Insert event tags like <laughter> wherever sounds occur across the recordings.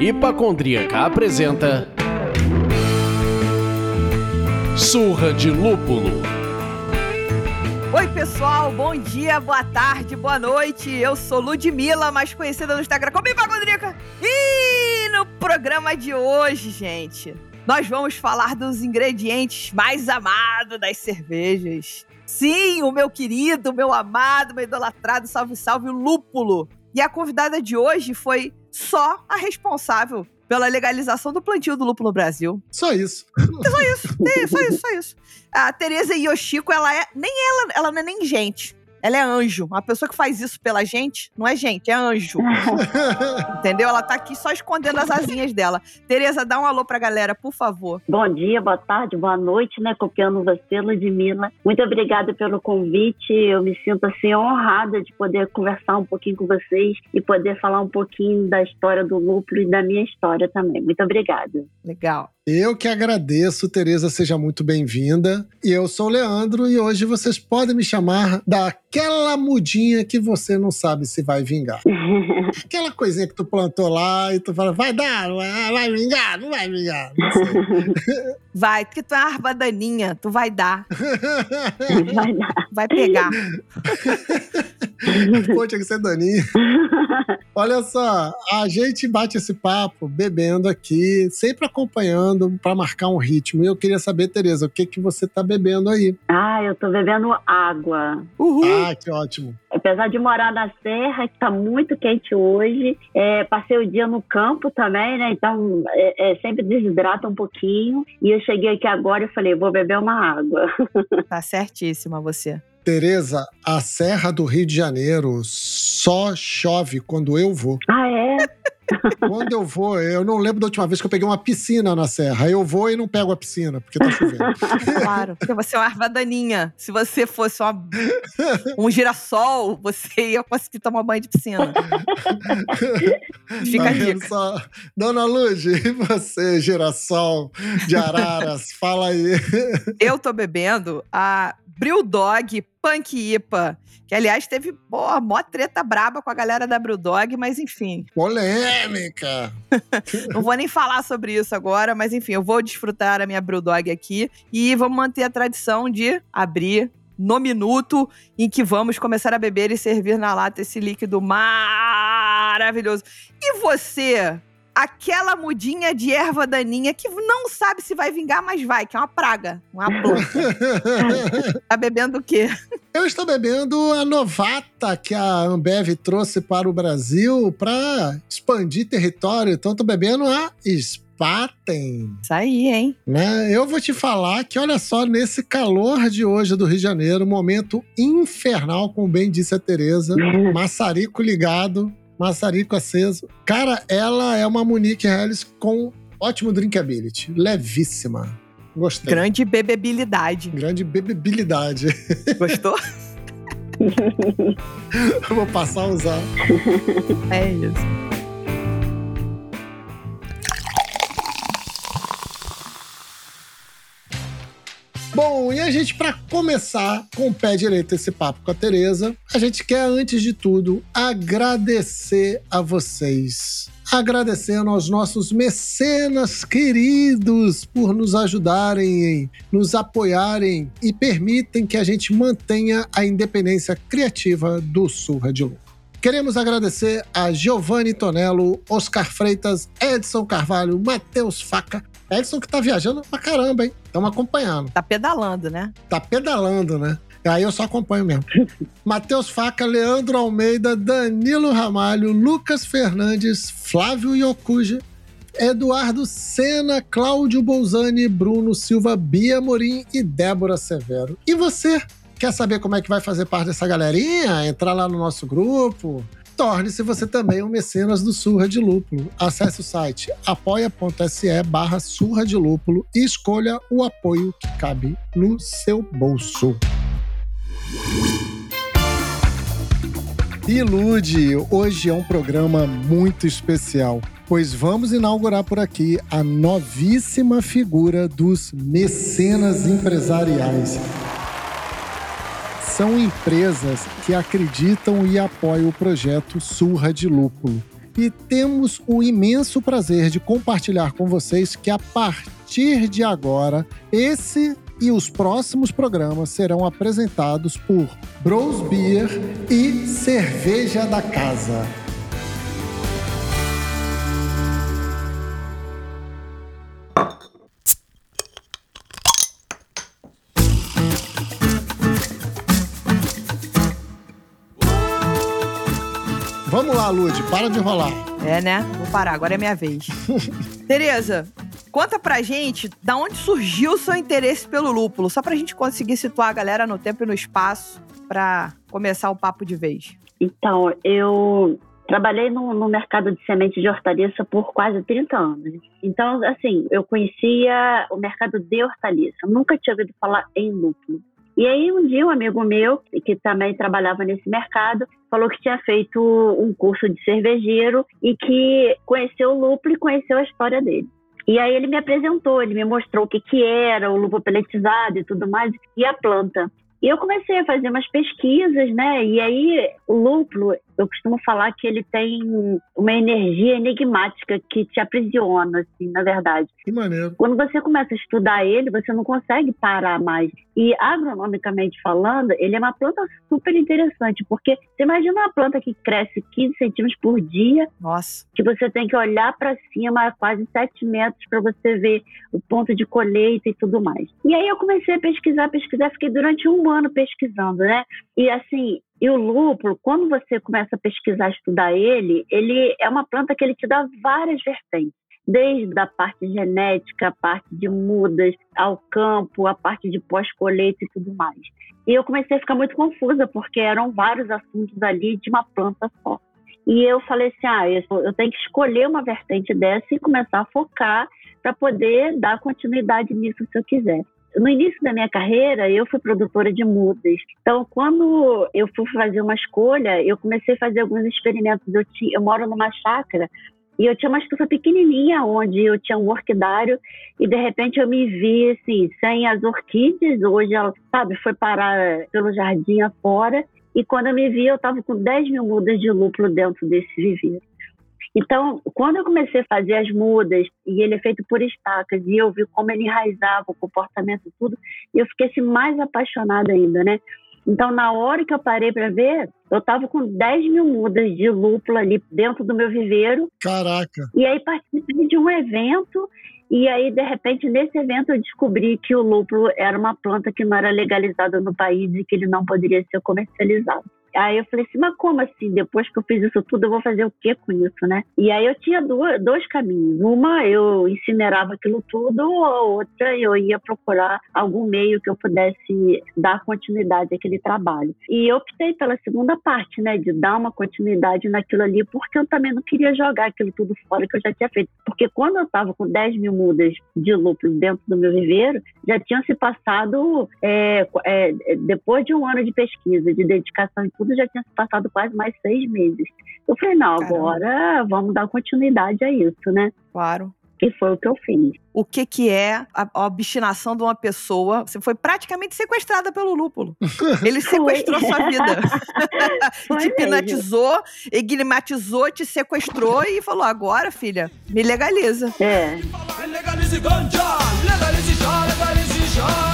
Hipacondríaca apresenta Surra de Lúpulo. Oi, pessoal, bom dia, boa tarde, boa noite. Eu sou Ludmilla, mais conhecida no Instagram como Hipacondríaca. E no programa de hoje, gente, nós vamos falar dos ingredientes mais amados das cervejas. Sim, o meu querido, meu amado, meu idolatrado, salve, salve, o lúpulo. E a convidada de hoje foi só a responsável pela legalização do plantio do lúpulo no Brasil. Só isso. Só isso, só isso, só isso. A Teresa Yoshiko, ela é. Nem ela, ela não é nem gente. Ela é anjo. Uma pessoa que faz isso pela gente não é gente, é anjo. <laughs> Entendeu? Ela tá aqui só escondendo as asinhas dela. Tereza, dá um alô pra galera, por favor. Bom dia, boa tarde, boa noite, né? Copiando você, Ludmilla. Muito obrigada pelo convite. Eu me sinto assim honrada de poder conversar um pouquinho com vocês e poder falar um pouquinho da história do lúpulo e da minha história também. Muito obrigada. Legal. Eu que agradeço, Tereza, seja muito bem-vinda. E eu sou o Leandro e hoje vocês podem me chamar daquela mudinha que você não sabe se vai vingar. <laughs> Aquela coisinha que tu plantou lá e tu fala, vai dar, vai vingar, não vai vingar. Não sei. <laughs> Vai, porque tu é uma arva daninha, tu vai dar, <laughs> Vai dar. vai pegar. <laughs> Pô, tinha que ser daninha. <laughs> Olha só, a gente bate esse papo bebendo aqui, sempre acompanhando para marcar um ritmo. E eu queria saber, Tereza, o que que você tá bebendo aí? Ah, eu tô bebendo água. Uhul. Ah, que ótimo. Apesar de morar na serra, que tá muito quente hoje, é, passei o dia no campo também, né? Então é, é, sempre desidrata um pouquinho. E eu cheguei aqui agora e falei, vou beber uma água. <laughs> Tá certíssima você. Tereza, a Serra do Rio de Janeiro só chove quando eu vou. ah, é? <laughs> Quando eu vou, eu não lembro da última vez que eu peguei uma piscina na Serra. Eu vou e não pego a piscina, porque tá chovendo. <laughs> Claro, porque você é uma arva daninha. Se você fosse uma- um girassol, você ia conseguir tomar banho de piscina. Fica Tá a vendo dica. só? Dona Luz, e você, girassol de araras, fala aí. Eu tô bebendo a Brewdog Punk IPA, que aliás teve, pô, mó treta braba com a galera da Brewdog, mas enfim, Polêmica! <laughs> não vou nem falar sobre isso agora, mas enfim, eu vou desfrutar a minha Brewdog aqui e vamos manter a tradição de abrir no minuto em que vamos começar a beber e servir na lata esse líquido maravilhoso. E você, aquela mudinha de erva daninha que não sabe se vai vingar, mas vai, que é uma praga, uma planta. <laughs> Tá bebendo o quê? Eu estou bebendo a novata que a Ambev trouxe para o Brasil para expandir território. Então, estou bebendo a Spaten. Isso aí, hein? né? Eu vou te falar que, olha só, nesse calor de hoje do Rio de Janeiro, momento infernal, como bem disse a Tereza, maçarico ligado, maçarico aceso. Cara, ela é uma Monique Helles com ótimo drinkability, levíssima. Gostei. Grande bebebilidade. Grande bebebilidade. Gostou? <laughs> <laughs> Vou passar a usar. é isso. Bom, e a gente, para começar com o pé direito esse papo com a Tereza, a gente quer, antes de tudo, agradecer a vocês. Agradecendo aos nossos mecenas queridos por nos ajudarem, nos apoiarem e permitem que a gente mantenha a independência criativa do Surra de Lu. Queremos agradecer a Giovanni Tonello, Oscar Freitas, Edson Carvalho, Matheus Faca. Edson que tá viajando pra caramba, hein? Estamos acompanhando. Tá pedalando, né? Tá pedalando, né? Aí eu só acompanho mesmo. <laughs> Matheus Faca, Leandro Almeida, Danilo Ramalho, Lucas Fernandes, Flávio Yokuja, Eduardo Sena, Cláudio Bolzani, Bruno Silva, Bia Morim e Débora Severo. E você? Quer saber como é que vai fazer parte dessa galerinha? Entrar lá no nosso grupo? Torne-se você também um mecenas do Surra de Lúpulo. Acesse o site apoia.se barra Surra de Lúpulo e escolha o apoio que cabe no seu bolso. Ilude, hoje é um programa muito especial, pois vamos inaugurar por aqui a novíssima figura dos mecenas empresariais. São empresas que acreditam e apoiam o projeto Surra de Lúpulo. E temos o imenso prazer de compartilhar com vocês que a partir de agora, esse e os próximos programas serão apresentados por Bros Beer e Cerveja da Casa. Vamos lá, Lud, para de rolar. É, né? Vou parar, agora é minha vez. <laughs> Tereza, conta pra gente da onde surgiu o seu interesse pelo lúpulo, só pra gente conseguir situar a galera no tempo e no espaço pra começar o papo de vez. Então, eu trabalhei no, no, mercado de semente de hortaliça por quase 30 anos. Então, assim, eu conhecia o mercado de hortaliça. Nunca tinha ouvido falar em lúpulo. E aí, um dia, um amigo meu, que também trabalhava nesse mercado, falou que tinha feito um curso de cervejeiro e que conheceu o lúpulo e conheceu a história dele. E aí ele me apresentou, ele me mostrou o que, que era o lúpulo peletizado e tudo mais, e a planta. E eu comecei a fazer umas pesquisas, né? E aí o lúpulo, eu costumo falar que ele tem uma energia enigmática que te aprisiona, assim, na verdade. Que maneiro. Quando você começa a estudar ele, você não consegue parar mais. E agronomicamente falando, ele é uma planta super interessante, porque você imagina uma planta que cresce 15 centímetros por dia. Nossa. Que você tem que olhar para cima a quase 7 metros para você ver o ponto de colheita e tudo mais. E aí eu comecei a pesquisar, pesquisar, fiquei durante um ano pesquisando, né? E assim, e o lúpulo, quando você começa a pesquisar, estudar ele, ele é uma planta que ele te dá várias vertentes. Desde a parte genética, a parte de mudas, ao campo, a parte de pós-colheita e tudo mais. E eu comecei a ficar muito confusa, porque eram vários assuntos ali de uma planta só. E eu falei assim: ah, eu tenho que escolher uma vertente dessa e começar a focar para poder dar continuidade nisso se eu quiser no início da minha carreira, eu fui produtora de mudas. Então, quando eu fui fazer uma escolha, eu comecei a fazer alguns experimentos. Eu, tinha, eu moro numa chácara e eu tinha uma estufa pequenininha onde eu tinha um orquidário e de repente eu me vi assim, sem as orquídeas. Hoje ela, sabe, foi parar pelo jardim afora. E quando eu me vi, eu estava com 10 mil mudas de lúpulo dentro desse viveiro. Então, quando eu comecei a fazer as mudas, e ele é feito por estacas, e eu vi como ele enraizava o comportamento tudo, eu fiquei assim, mais apaixonada ainda, né? Então, na hora que eu parei para ver, eu estava com 10 mil mudas de lúpulo ali dentro do meu viveiro. Caraca! E aí participei de um evento, e aí, de repente, nesse evento eu descobri que o lúpulo era uma planta que não era legalizada no país e que ele não poderia ser comercializado. Aí eu falei assim, mas como assim? Depois que eu fiz isso tudo, eu vou fazer o que com isso, né? E aí eu tinha duas, dois caminhos. Uma, eu incinerava aquilo tudo, a outra, eu ia procurar algum meio que eu pudesse dar continuidade àquele trabalho. E eu optei pela segunda parte, né? De dar uma continuidade naquilo ali, porque eu também não queria jogar aquilo tudo fora que eu já tinha feito. Porque quando eu estava com 10 mil mudas de lúpulo dentro do meu viveiro, já tinham se passado, é, é, depois de um ano de pesquisa, de dedicação tudo já tinha se passado quase mais seis meses. Eu falei, não, Caramba. agora vamos dar continuidade a isso, né? Claro. E foi o que eu fiz. O que, que é a, obstinação de uma pessoa? Você foi praticamente sequestrada pelo lúpulo. <laughs> Ele sequestrou sua vida. <laughs> te hipnotizou, enigmatizou, te sequestrou e falou: agora, filha, me legaliza. É. Legalize ganja, legalize já, legalize já.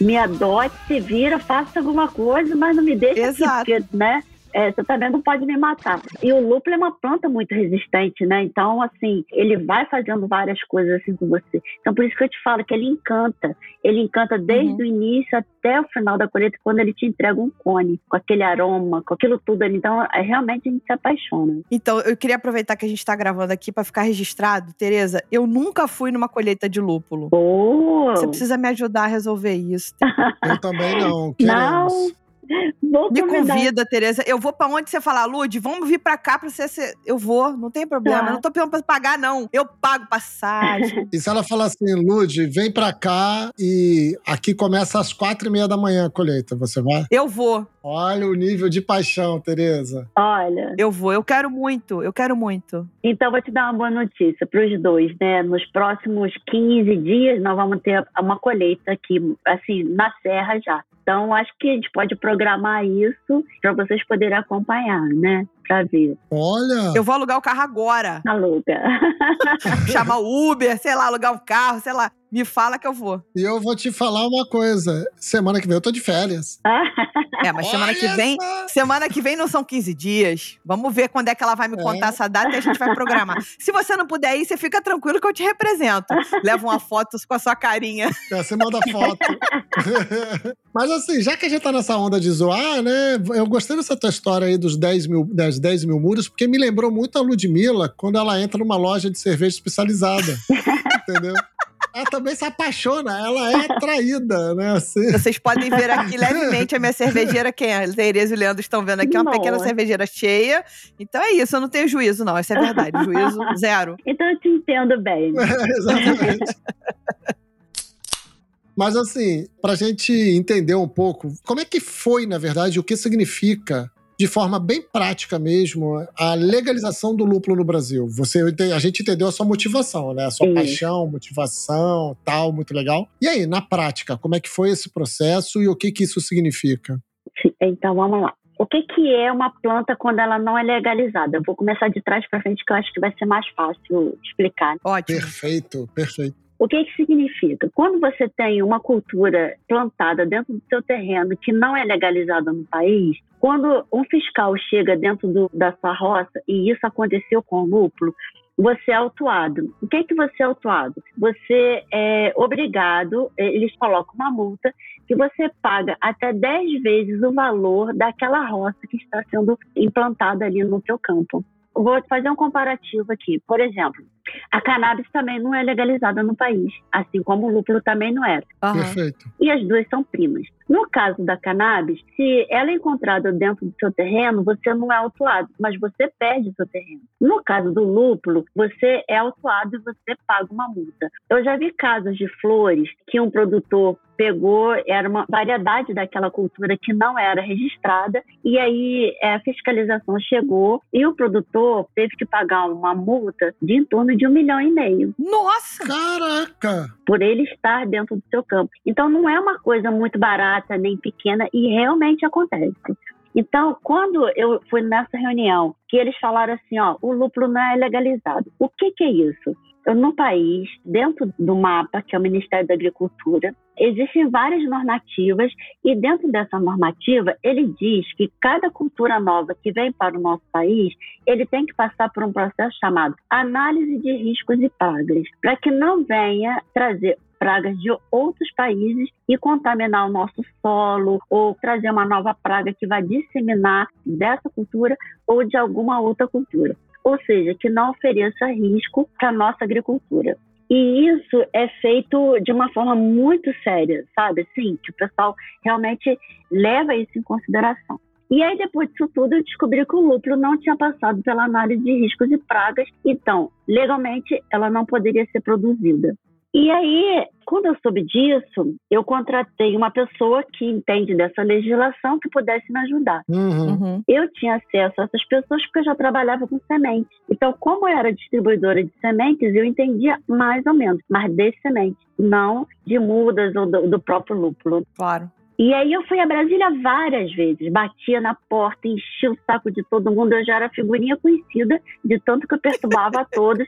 Me adote, se vira, faça alguma coisa, mas não me deixe Exato. aqui, porque, né? É, você também não pode me matar. E o lúpulo é uma planta muito resistente, né? Então, assim, ele vai fazendo várias coisas assim com você. Então, por isso que eu te falo que ele encanta. Ele encanta desde uhum. o início até o final da colheita, quando ele te entrega um cone, com aquele aroma, com aquilo tudo ali. Então, é, realmente a gente se apaixona. Então, eu queria aproveitar que a gente está gravando aqui para ficar registrado. Tereza, eu nunca fui numa colheita de lúpulo. Oh. Você precisa me ajudar a resolver isso. eu também não. Queremos. Não. <laughs> Vou Me convidar. convida, Tereza. Eu vou pra onde você falar, Lud, vamos vir pra cá pra você. ser- Eu vou, não tem problema. Tá. Eu não tô pedindo pra pagar, não. Eu pago passagem. <laughs> E se ela falar assim, Lud, vem pra cá e aqui começa às quatro e meia da manhã a colheita, você vai? eu vou, Olha o nível de paixão, Tereza. Olha, eu vou. Eu quero muito, eu quero muito. então vou te dar uma boa notícia para os dois, né? Nos próximos 15 dias nós vamos ter uma colheita aqui, assim, na serra já. Então acho que a gente pode programar isso para vocês poderem acompanhar, né? Para ver. Olha, Eu vou alugar o carro agora. Aluga. <laughs> Chamar o Uber, sei lá, alugar um carro, sei lá. Me fala que eu vou. e eu vou te falar uma coisa. Semana que vem eu tô de férias. <laughs> É, mas semana que vem. Semana que vem não são 15 dias. Vamos ver quando é que ela vai me É. contar essa data e a gente vai programar. <laughs> Se você não puder ir, você fica tranquilo que eu te represento. Leva uma foto com a sua carinha. É, Você manda foto. <laughs> Mas assim, já que a gente tá nessa onda de zoar, né? Eu gostei dessa tua história aí dos 10 mil, das 10 mil muros, porque me lembrou muito a Ludmilla quando ela entra numa loja de cerveja especializada. entendeu? Ela também se apaixona, ela é atraída, né? Assim. Vocês podem ver aqui <laughs> levemente a minha cervejeira. Quem é? Tereza e o Leandro estão vendo aqui. Uma pequena cervejeira cheia. Então é isso, eu não tenho juízo, não. Isso é verdade. <laughs> Juízo zero. então eu te entendo bem. <laughs> Exatamente. Mas assim, pra gente entender um pouco, como é que foi, na verdade, o que significa, de forma bem prática mesmo, a legalização do lúpulo no Brasil? Você, a gente entendeu a sua motivação, né? A sua Isso. paixão, motivação, tal, muito legal. E aí, na prática, como é que foi esse processo e o que que isso significa? Então vamos lá. O que, que é uma planta quando ela não é legalizada? Eu vou começar de trás para frente, que eu acho que vai ser mais fácil explicar. Ótimo. Perfeito, perfeito. O que, que significa? Quando você tem uma cultura plantada dentro do seu terreno que não é legalizada no país, quando um fiscal chega dentro do- da sua roça, e isso aconteceu com o lúpulo, você é autuado. O que, que você é autuado? Você é obrigado, eh, eles colocam uma multa, que você paga até 10 vezes o valor daquela roça que está sendo implantada ali no seu campo. Vou fazer um comparativo aqui. Por exemplo, a cannabis também não é legalizada no país, assim como o lúpulo também não. Aham. Perfeito. E as duas são primas. No caso da cannabis, se ela é encontrada dentro do seu terreno, você não é autuado, mas você perde o seu terreno. No caso do lúpulo, você é autuado e você paga uma multa. Eu já vi casos de flores que um produtor pegou, era uma variedade daquela cultura que não era registrada, e aí é, a fiscalização chegou e o produtor teve que pagar uma multa de em torno de um milhão e meio Nossa! Caraca! por ele estar dentro do seu campo. Então não é uma coisa muito barata nem pequena e realmente acontece. Então, quando eu fui nessa reunião, que eles falaram assim, ó, o lúpulo não é legalizado. O que, que é isso? Eu, no país, dentro do mapa, que é o Ministério da Agricultura, existem várias normativas e dentro dessa normativa ele diz que cada cultura nova que vem para o nosso país, ele tem que passar por um processo chamado análise de riscos e pragas, para que não venha trazer pragas de outros países e contaminar o nosso solo ou trazer uma nova praga que vai disseminar dessa cultura ou de alguma outra cultura. Ou seja, que não ofereça risco para a nossa agricultura. E isso é feito de uma forma muito séria, sabe? Assim, que o pessoal realmente leva isso em consideração. E aí, depois disso tudo, eu descobri que o lúpulo não tinha passado pela análise de riscos e pragas, então, legalmente, ela não poderia ser produzida. E aí, quando eu soube disso, eu contratei uma pessoa que entende dessa legislação que pudesse me ajudar. Uhum. Uhum. Eu tinha acesso a essas pessoas porque eu já trabalhava com sementes. Então, como eu era distribuidora de sementes, eu entendia mais ou menos, mas de sementes, não de mudas ou do, do próprio lúpulo. Claro. E aí eu fui a Brasília várias vezes, batia na porta, enchia o saco de todo mundo, eu já era figurinha conhecida de tanto que eu perturbava a <laughs> todos,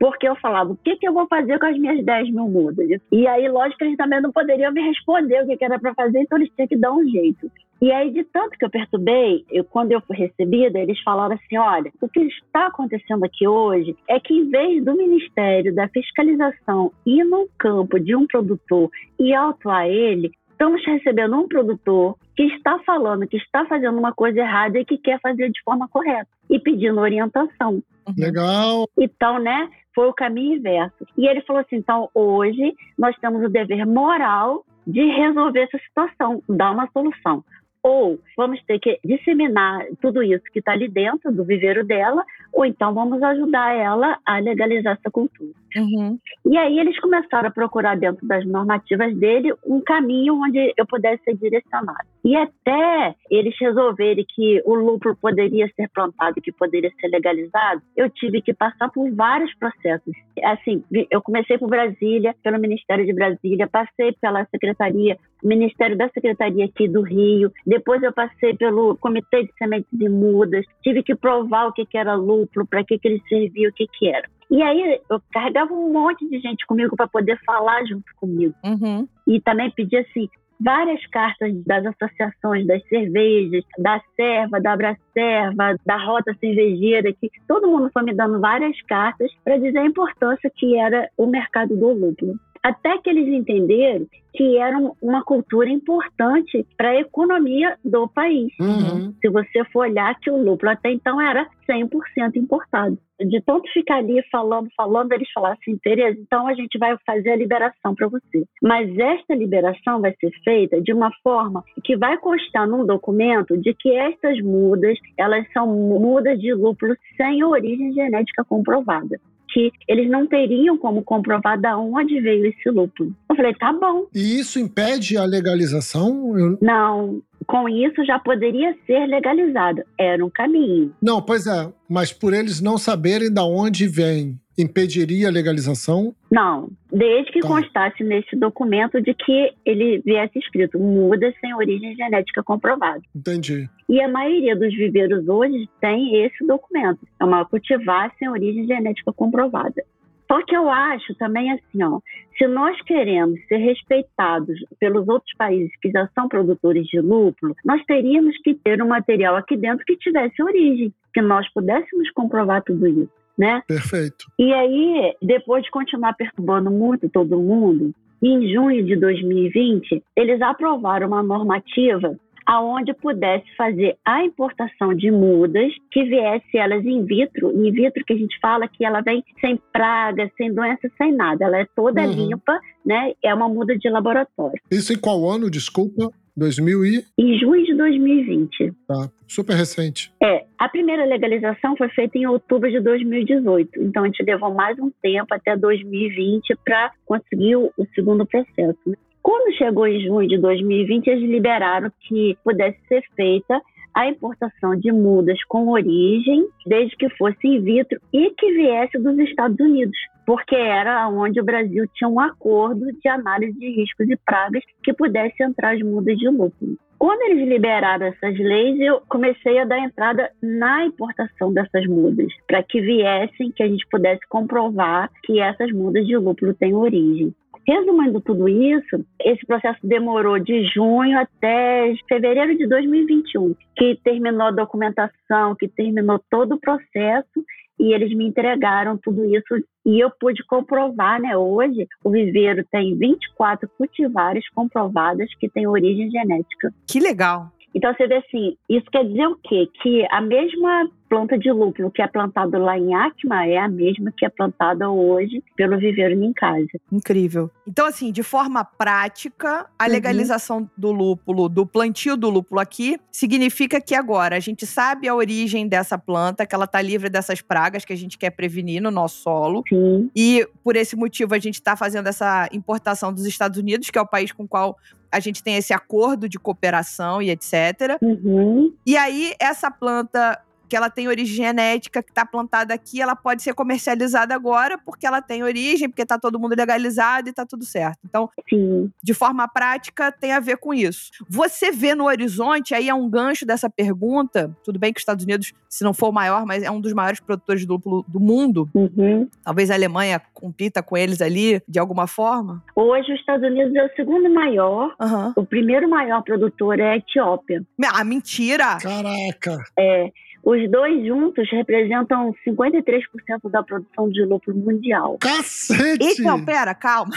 porque eu falava, o que, que eu vou fazer com as minhas 10 mil mudas? E aí, lógico, eles também não poderiam me responder o que, que era para fazer, então eles tinham que dar um jeito. E aí, de tanto que eu perturbei, eu, quando eu fui recebida, eles falaram assim: olha, o que está acontecendo aqui hoje é que, em vez do Ministério da Fiscalização ir no campo de um produtor e autuar ele, estamos recebendo um produtor que está falando que está fazendo uma coisa errada e que quer fazer de forma correta e pedindo orientação. Uhum. Legal. Então, né, foi o caminho inverso. E ele falou assim: então, hoje nós temos o dever moral de resolver essa situação, dar uma solução. Ou vamos ter que disseminar tudo isso que está ali dentro do viveiro dela, ou então vamos ajudar ela a legalizar essa cultura. Uhum. E aí eles começaram a procurar dentro das normativas dele um caminho onde eu pudesse ser direcionado. E até eles resolverem que o lúpulo poderia ser plantado, que poderia ser legalizado, eu tive que passar por vários processos. Assim, eu comecei por Brasília, pelo Ministério de Brasília, passei pela Secretaria, Ministério da Secretaria aqui do Rio, depois eu passei pelo Comitê de Sementes e Mudas, tive que provar o que, era lúpulo, para que, que ele servia, o que, que era. E aí eu carregava um monte de gente comigo para poder falar junto comigo. Uhum. E também pedia assim várias cartas das associações das cervejas, da Serva, da Abracerva, da Rota Cervejeira, que todo mundo foi me dando várias cartas para dizer a importância que era o mercado do lúpulo. Até que eles entenderam que era uma cultura importante para a economia do país. Uhum. Se você for olhar que o lúpulo até então era 100% importado. De tanto ficar ali falando, falando, eles falaram assim, Tereza, então a gente vai fazer a liberação para você. Mas esta liberação vai ser feita de uma forma que vai constar num documento de que estas mudas, elas são mudas de lúpulo sem origem genética comprovada que eles não teriam como comprovar de onde veio esse lúpulo. Eu falei, tá bom. E isso impede a legalização? Eu... Não, com isso já poderia ser legalizado. Era um caminho. Não, pois é, mas por eles não saberem de onde vem, impediria a legalização? Não, desde que Tá. constasse nesse documento de que ele viesse escrito muda sem origem genética comprovada. Entendi. E a maioria dos viveiros hoje tem esse documento. É uma cultivar sem origem genética comprovada. Só que eu acho também assim, ó, se nós queremos ser respeitados pelos outros países que já são produtores de lúpulo, nós teríamos que ter um material aqui dentro que tivesse origem, que nós pudéssemos comprovar tudo isso, né? Perfeito. E aí, depois de continuar perturbando muito todo mundo, em junho de 2020, eles aprovaram uma normativa aonde pudesse fazer a importação de mudas que viesse elas in vitro, in vitro que a gente fala que ela vem sem praga, sem doença, sem nada, ela é toda Uhum. limpa, né? É uma muda de laboratório. Isso em qual ano, desculpa? 2000 e... Em junho de 2020. Tá, super recente. É, a primeira legalização foi feita em outubro de 2018, então a gente levou mais um tempo até 2020 para conseguir o, segundo processo. né? Quando chegou em junho de 2020, eles liberaram que pudesse ser feita a importação de mudas com origem, desde que fosse in vitro e que viesse dos Estados Unidos, porque era onde o Brasil tinha um acordo de análise de riscos e pragas que pudesse entrar as mudas de lúpulo. Quando eles liberaram essas leis, eu comecei a dar entrada na importação dessas mudas, para que viessem, que a gente pudesse comprovar que essas mudas de lúpulo têm origem. Resumindo tudo isso, esse processo demorou de junho até fevereiro de 2021, que terminou a documentação, que terminou todo o processo e eles me entregaram tudo isso e eu pude comprovar, né? Hoje o viveiro tem 24 cultivares comprovadas que têm origem genética. Que legal. Então você vê assim, isso quer dizer o quê? Que a mesma planta de lúpulo que é plantada lá em Acma é a mesma que é plantada hoje pelo viveiro em casa. Incrível. Então, assim, de forma prática, a Uhum. legalização do lúpulo, do plantio do lúpulo aqui, significa que agora a gente sabe a origem dessa planta, que ela tá livre dessas pragas que a gente quer prevenir no nosso solo. Sim, E por esse motivo a gente está fazendo essa importação dos Estados Unidos, que é o país com o qual a gente tem esse acordo de cooperação e etc. uhum. E aí, essa planta que ela tem origem genética, que está plantada aqui, ela pode ser comercializada agora porque ela tem origem, porque está todo mundo legalizado e está tudo certo. Então, sim. de forma prática, tem a ver com isso. Você vê no horizonte, aí é um gancho dessa pergunta. Tudo bem que os Estados Unidos, se não for o maior, mas é um dos maiores produtores de lúpulo do mundo. Uhum. Talvez a Alemanha compita com eles ali de alguma forma. Hoje os Estados Unidos é o segundo maior, Aham. o primeiro maior produtor é a Etiópia. Ah, mentira! Caraca! É, os dois juntos representam 53% da produção de lúpulo mundial. Cacete! Então, pera, calma.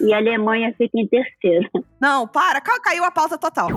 E a Alemanha fica em terceiro. Não, para, ca- caiu a pauta total.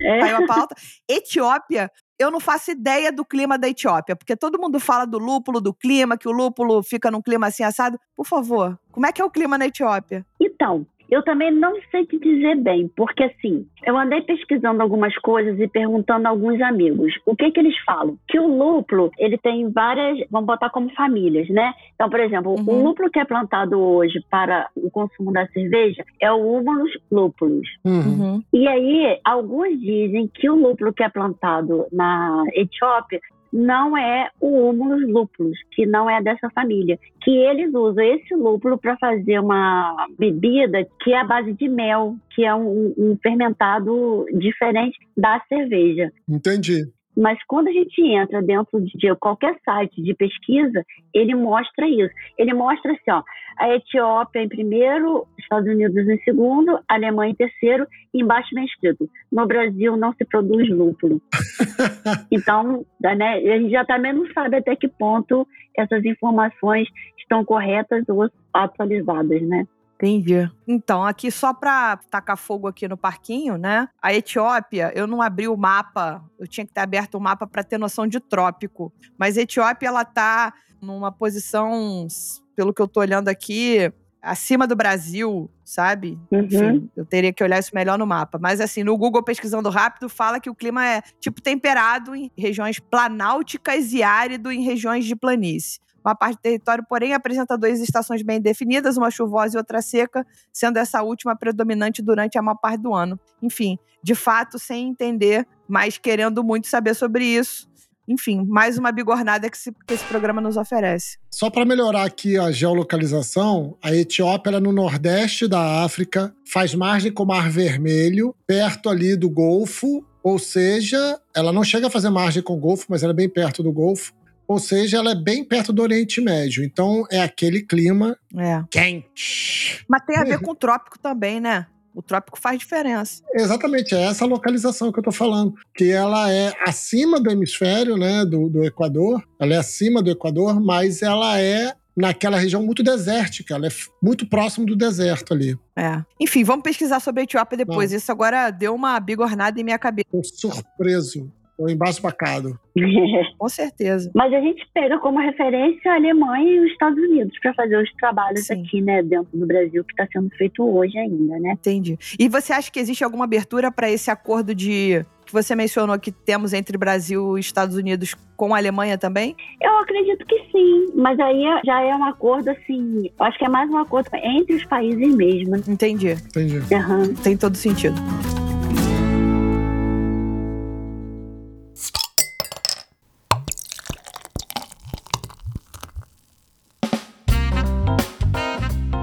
É, Caiu a pauta. Etiópia, eu não faço ideia do clima da Etiópia, porque todo mundo fala do lúpulo, do clima, que o lúpulo fica num clima assim assado. Por favor, como é que é o clima na Etiópia? Então, Eu também não sei te dizer bem, porque assim, eu andei pesquisando algumas coisas e perguntando a alguns amigos. O que que eles falam? Que o lúpulo, ele tem várias, vamos botar como famílias, né? Então, por exemplo, uhum. o lúpulo que é plantado hoje para o consumo da cerveja é o Humulus lúpulus. Uhum. E aí, alguns dizem que o lúpulo que é plantado na Etiópia não é o Humulus lúpulus, que não é dessa família. Que eles usam esse lúpulo para fazer uma bebida que é a base de mel, que é um, um fermentado diferente da cerveja. Entendi. Mas quando a gente entra dentro de qualquer site de pesquisa, ele mostra isso. Ele mostra assim, ó, a Etiópia em primeiro, Estados Unidos em segundo, Alemanha em terceiro, e embaixo vem escrito, no Brasil não se produz lúpulo. <laughs> então, né, a gente já também não sabe até que ponto essas informações estão corretas ou atualizadas, né? Entendi. Então, aqui só para tacar fogo aqui no parquinho, né? A Etiópia, eu não abri o mapa, eu tinha que ter aberto o mapa para ter noção de trópico. Mas a Etiópia, ela tá numa posição, pelo que eu tô olhando aqui, acima do Brasil, sabe? Uhum. Enfim, eu teria que olhar isso melhor no mapa. Mas assim, no Google pesquisando rápido, fala que o clima é tipo temperado em regiões planálticas e árido em regiões de planície. Uma parte do território, porém, apresenta duas estações bem definidas, uma chuvosa e outra seca, sendo essa última predominante durante a maior parte do ano. Enfim, de fato, sem entender, mas querendo muito saber sobre isso. Enfim, mais uma bigornada que, esse, que esse programa nos oferece. Só para melhorar aqui a geolocalização, a Etiópia é no nordeste da África, faz margem com o Mar Vermelho, perto ali do Golfo, ou seja, ela não chega a fazer margem com o Golfo, mas ela é bem perto do Golfo. Ou seja, ela é bem perto do Oriente Médio. Então é aquele clima é. quente. Mas tem a ver com o trópico também, né? O trópico faz diferença. Exatamente, é essa localização que eu estou falando. Que ela é acima do hemisfério, né? Do, do Equador. Ela é acima do Equador, mas ela é naquela região muito desértica, ela é muito próximo do deserto ali. É. Enfim, vamos pesquisar sobre a Etiópia depois. Não. Isso agora deu uma bigornada em minha cabeça. Tô surpreso. Tô embasbacado. <laughs> Com certeza. Mas a gente pega como referência a Alemanha e os Estados Unidos para fazer os trabalhos Sim. aqui, né, dentro do Brasil, que está sendo feito hoje ainda, né? Entendi. E você acha que existe alguma abertura para esse acordo de que você mencionou que temos entre Brasil e Estados Unidos com a Alemanha também? Eu acredito que sim, mas aí já é um acordo assim, acho que é mais um acordo entre os países mesmo. Entendi. Entendi. Uhum. Tem todo sentido.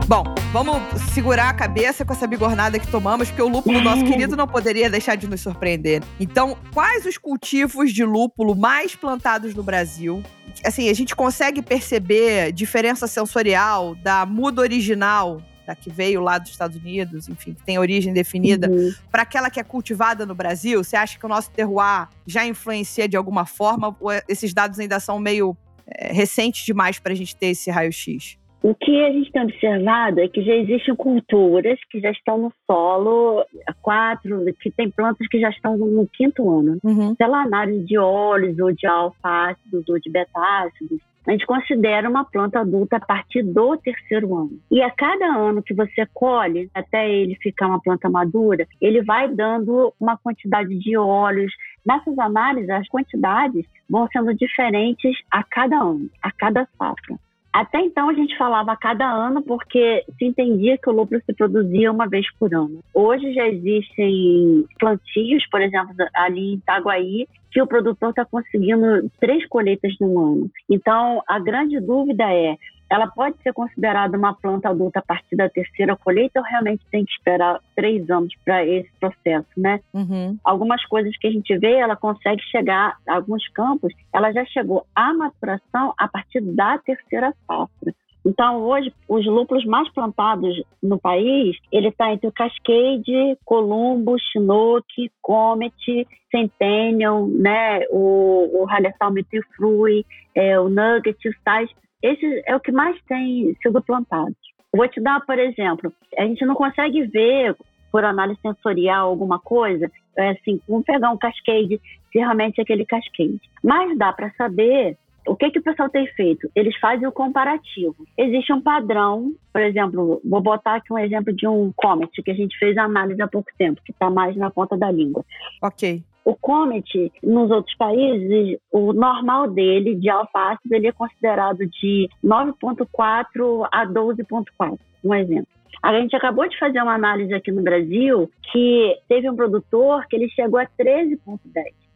Bom, vamos segurar a cabeça com essa bigornada que tomamos, porque o lúpulo nosso querido não poderia deixar de nos surpreender. Então, quais os cultivos de lúpulo mais plantados no Brasil? Assim, a gente consegue perceber diferença sensorial da muda original da que veio lá dos Estados Unidos, enfim, que tem origem definida, uhum. para aquela que é cultivada no Brasil? Você acha que o nosso terroir já influencia de alguma forma? Ou esses dados ainda são meio é, recentes demais para a gente ter esse raio-x? O que a gente tem observado é que já existem culturas que já estão no solo há quatro, que tem plantas que já estão no quinto ano. Uhum. Sei lá, na área de óleos, ou de alfácidos, ou de betácidos. A gente considera uma planta adulta a partir do terceiro ano. E a cada ano que você colhe, até ele ficar uma planta madura, ele vai dando uma quantidade de óleos. Nessas análises, as quantidades vão sendo diferentes a cada ano, a cada safra. Até então a gente falava a cada ano porque se entendia que o lúpulo se produzia uma vez por ano. Hoje já existem plantios, por exemplo, ali em Itaguaí, que o produtor está conseguindo três colheitas no ano. Então a grande dúvida é ela pode ser considerada uma planta adulta a partir da terceira colheita ou realmente tem que esperar três anos para esse processo, né? Uhum. Algumas coisas que a gente vê, ela consegue chegar, alguns campos, ela já chegou à maturação a partir da terceira safra. Então, hoje, os lúpulos mais plantados no país, ele está entre o Cascade, Columbo, Chinook, Comet, Centennial, né, o, o Metilfrui, é, o Nugget, os tais esse é o que mais tem sido plantado. Vou te dar, por exemplo, a gente não consegue ver por análise sensorial alguma coisa, é assim, vamos pegar um cascade, se realmente é aquele cascade. Mas dá para saber o que, que o pessoal tem feito? Eles fazem o comparativo. Existe um padrão, por exemplo, vou botar aqui um exemplo de um Comet que a gente fez análise há pouco tempo, que está mais na ponta da língua. Ok. O Comet, nos outros países, o normal dele, de alfa-ácido, ele é considerado de 9,4 a 12,4, um exemplo. A gente acabou de fazer uma análise aqui no Brasil que teve um produtor que ele chegou a 13,10.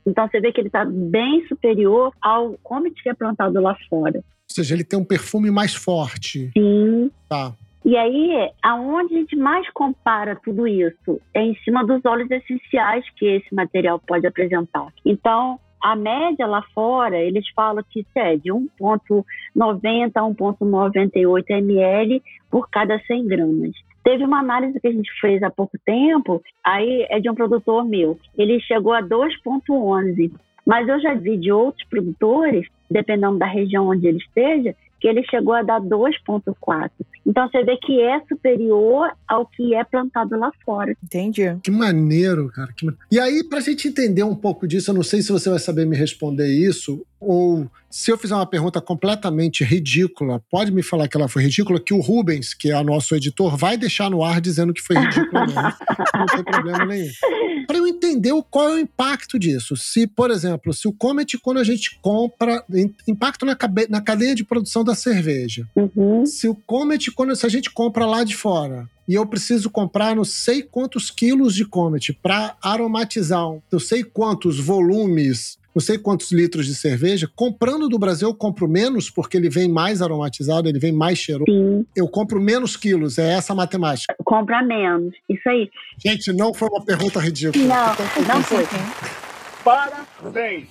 Então você vê que ele está bem superior ao Comet que é plantado lá fora. Ou seja, ele tem um perfume mais forte. Sim. Tá. E aí, aonde a gente mais compara tudo isso? É em cima dos óleos essenciais que esse material pode apresentar. Então, a média lá fora, eles falam que é de 1,90 a 1,98 ml por cada 100 gramas. Teve uma análise que a gente fez há pouco tempo, aí é de um produtor meu. Ele chegou a 2,11. Mas eu já vi de outros produtores, dependendo da região onde ele esteja, que ele chegou a dar 2,4. Então você vê que é superior ao que é plantado lá fora. Entendi. Que maneiro, cara. Que maneiro. E aí, pra gente entender um pouco disso, eu não sei se você vai saber me responder isso, ou se eu fizer uma pergunta completamente ridícula, pode me falar que ela foi ridícula, que o Rubens, que é o nosso editor, vai deixar no ar dizendo que foi ridícula mesmo. não tem problema nenhum. Para eu entender qual é o impacto disso. Se, por exemplo, se o Comet, quando a gente compra, impacto na, na cadeia de produção da cerveja. Uhum. Se o Comet, quando se a gente compra lá de fora, e eu preciso comprar não sei quantos quilos de Comet para aromatizar, não sei quantos volumes não sei quantos litros de cerveja. Comprando do Brasil, eu compro menos, porque ele vem mais aromatizado, ele vem mais cheiroso. Sim. Eu compro menos quilos, é essa a matemática. Compra menos, isso aí. Gente, não foi uma pergunta ridícula. Não, não foi. Parabéns!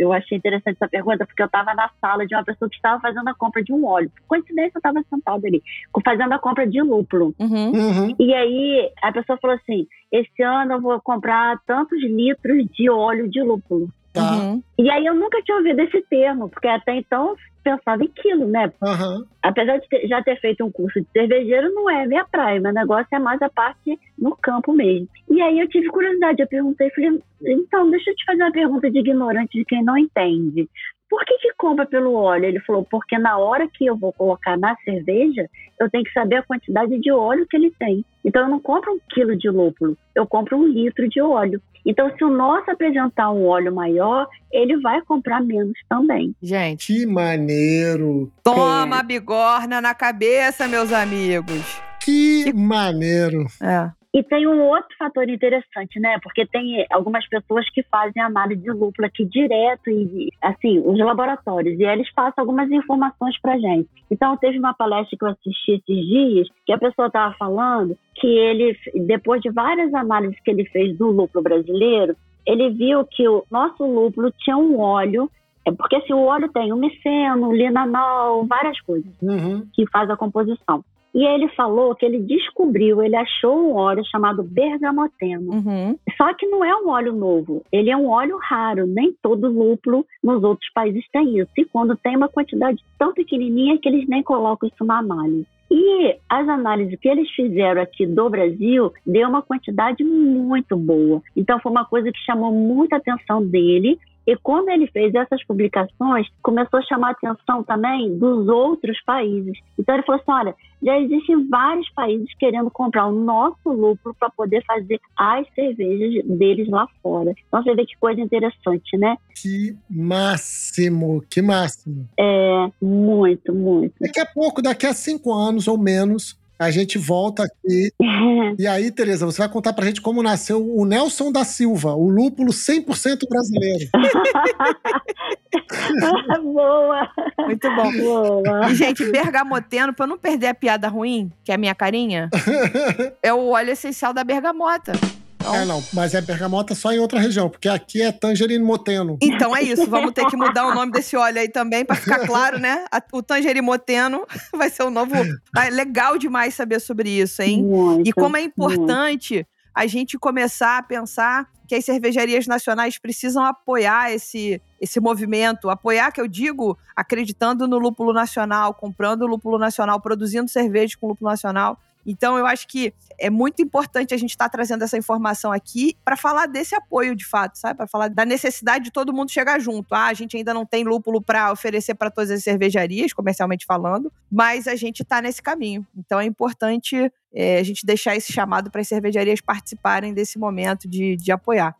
Eu achei interessante essa pergunta porque eu estava na sala de uma pessoa que estava fazendo a compra de um óleo. Por coincidência, eu estava sentada ali, fazendo a compra de lúpulo. Uhum. Uhum. E aí, a pessoa falou assim: esse ano eu vou comprar tantos litros de óleo de lúpulo. Tá. Uhum. E aí eu nunca tinha ouvido esse termo, porque até então pensava em quilo, né? Aham. Apesar de ter- já ter feito um curso de cervejeiro, não é minha praia. Meu negócio é mais a parte no campo mesmo. E aí eu tive curiosidade, eu perguntei, falei, então, deixa eu te fazer uma pergunta de ignorante de quem não entende. Por que que compra pelo óleo? Ele falou, porque na hora que eu vou colocar na cerveja, eu tenho que saber a quantidade de óleo que ele tem. Então eu não compro um quilo de lúpulo, eu compro um litro de óleo. Então se o nosso apresentar um óleo maior, ele vai comprar menos também. Gente, Que maneiro. toma a bigorna na cabeça, meus amigos. Que maneiro. É. E tem um outro fator interessante, né? Porque tem algumas pessoas que fazem análise de lúpulo aqui direto e, assim, os laboratórios, e eles passam algumas informações pra gente. Então, teve uma palestra que eu assisti esses dias, que a pessoa estava falando que ele, depois de várias análises que ele fez do lúpulo brasileiro, ele viu que o nosso lúpulo tinha um óleo, é porque assim, o óleo tem o miceno, o linanol, várias coisas Uhum. que faz a composição. E ele falou que ele descobriu, ele achou um óleo chamado bergamoteno. Uhum. Só que não é um óleo novo, ele é um óleo raro. Nem todo lúpulo nos outros países tem isso. E quando tem uma quantidade tão pequenininha que eles nem colocam isso na análise. E as análises que eles fizeram aqui do Brasil deu uma quantidade muito boa. Então foi uma coisa que chamou muita atenção dele. E quando ele fez essas publicações, começou a chamar a atenção também dos outros países. Então ele falou assim: olha, já existem vários países querendo comprar o nosso lucro para poder fazer as cervejas deles lá fora. Então você vê que coisa interessante, né? Que máximo. Que máximo. É muito, muito. Daqui a pouco, daqui a cinco anos ou menos, a gente volta aqui. <laughs> E aí, Tereza, você vai contar pra gente como nasceu o Nelson da Silva, o lúpulo 100% brasileiro. <laughs> Boa, Muito bom. boa. E, gente, bergamoteno, pra eu não perder a piada ruim, que é a minha carinha, <laughs> é o óleo essencial da bergamota. Então, É, não, mas é bergamota só em outra região, porque aqui é tangerine moteno. então é isso, vamos ter que mudar o nome desse óleo aí também, pra ficar <laughs> claro, né? O tangerimoteno <laughs> vai ser o novo. É legal demais saber sobre isso, hein? Muito, E como é muito. importante a gente começar a pensar que as cervejarias nacionais precisam apoiar esse, esse movimento. Apoiar, que eu digo, acreditando no lúpulo nacional, comprando lúpulo nacional, produzindo cerveja com lúpulo nacional. Então, eu acho que é muito importante a gente estar tá trazendo essa informação aqui para falar desse apoio de fato, sabe? Para falar da necessidade de todo mundo chegar junto. Ah, a gente ainda não tem lúpulo para oferecer para todas as cervejarias, comercialmente falando, mas a gente está nesse caminho. Então, é importante é, a gente deixar esse chamado para as cervejarias participarem desse momento de, de apoiar.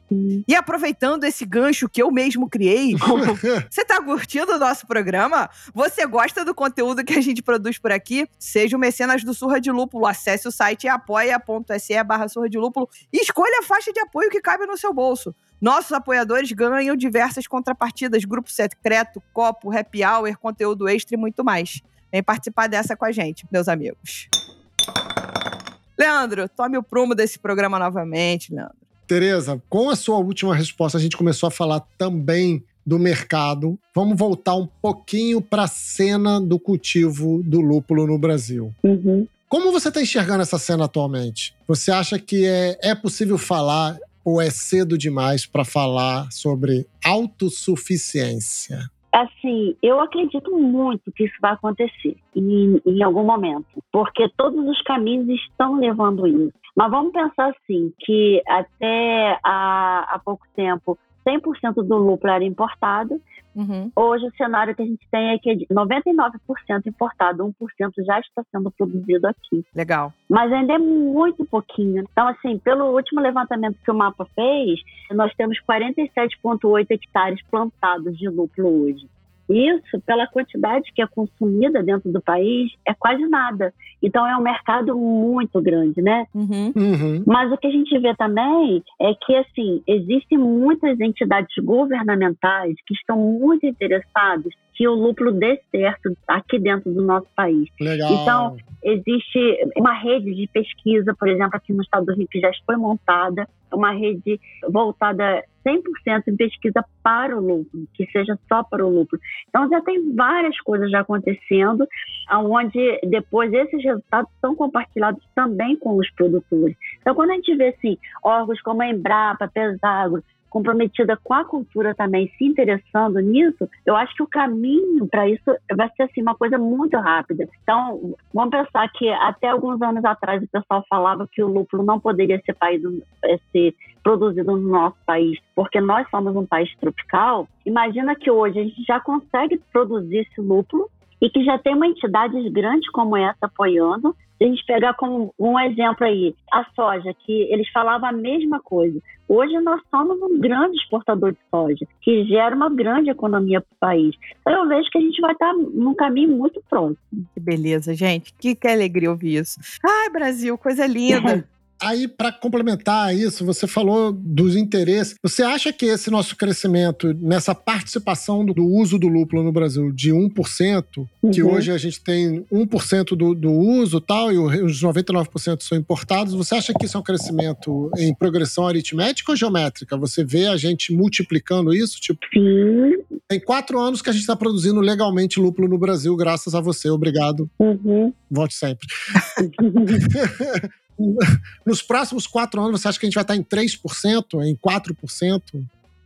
E aproveitando esse gancho que eu mesmo criei, <laughs> você está curtindo o nosso programa? Você gosta do conteúdo que a gente produz por aqui? Seja o mecenas do Surra de Lúpulo. Acesse o site apoia.se barra Surra de Lúpulo e escolha a faixa de apoio que cabe no seu bolso. Nossos apoiadores ganham diversas contrapartidas, grupo secreto, copo, happy hour, conteúdo extra e muito mais. Vem participar dessa com a gente, meus amigos. Leandro, tome o prumo desse programa novamente, Leandro. Tereza, com a sua última resposta, a gente começou a falar também do mercado. Vamos voltar um pouquinho para a cena do cultivo do lúpulo no Brasil. Uhum. Como você está enxergando essa cena atualmente? Você acha que é, é possível falar ou é cedo demais para falar sobre autossuficiência? Assim, eu acredito muito que isso vai acontecer em, em algum momento, porque todos os caminhos estão levando isso. Mas vamos pensar assim, que até há, há pouco tempo 100% do lucro era importado. Uhum. Hoje o cenário que a gente tem é que 99% importado, 1% já está sendo produzido aqui. Legal. Mas ainda é muito pouquinho. Então, assim, pelo último levantamento que o mapa fez, nós temos 47,8 hectares plantados de lucro hoje. Isso, pela quantidade que é consumida dentro do país, é quase nada. Então é um mercado muito grande, né? Uhum. Uhum. Mas o que a gente vê também é que, assim, existem muitas entidades governamentais que estão muito interessadas que o lúpulo dê certo aqui dentro do nosso país. Legal. Então, existe uma rede de pesquisa, por exemplo, aqui no estado do Rio, que já foi montada, uma rede voltada 100% em pesquisa para o lúpulo, que seja só para o lúpulo. Então, já tem várias coisas já acontecendo, onde depois esses resultados são compartilhados também com os produtores. Então, quando a gente vê assim, órgãos como a Embrapa, Pesagro, comprometida com a cultura também, se interessando nisso, eu acho que o caminho para isso vai ser assim uma coisa muito rápida. Então, vamos pensar que até alguns anos atrás o pessoal falava que o lúpulo não poderia ser, país, ser produzido no nosso país, porque nós somos um país tropical. Imagina que hoje a gente já consegue produzir esse lúpulo e que já tem uma entidade grande como essa apoiando, a gente pegar como um exemplo aí, a soja, que eles falavam a mesma coisa. Hoje nós somos um grande exportador de soja, que gera uma grande economia para o país. Então eu vejo que a gente vai estar num caminho muito próximo. Que beleza, gente. Que, que alegria ouvir isso. Ai, Brasil, coisa linda. <laughs> Aí, para complementar isso, você falou dos interesses. Você acha que esse nosso crescimento, nessa participação do, uso do lúpulo no Brasil de 1%, uhum. que hoje a gente tem 1% do, do uso tal, e os 99% são importados, você acha que isso é um crescimento em progressão aritmética ou geométrica? Você vê a gente multiplicando isso? Tipo, Sim. Tem quatro anos que a gente está produzindo legalmente lúpulo no Brasil, graças a você. Obrigado. Uhum. Volte sempre. <laughs> <laughs> nos próximos quatro anos, você acha que a gente vai estar em 3%, em 4%?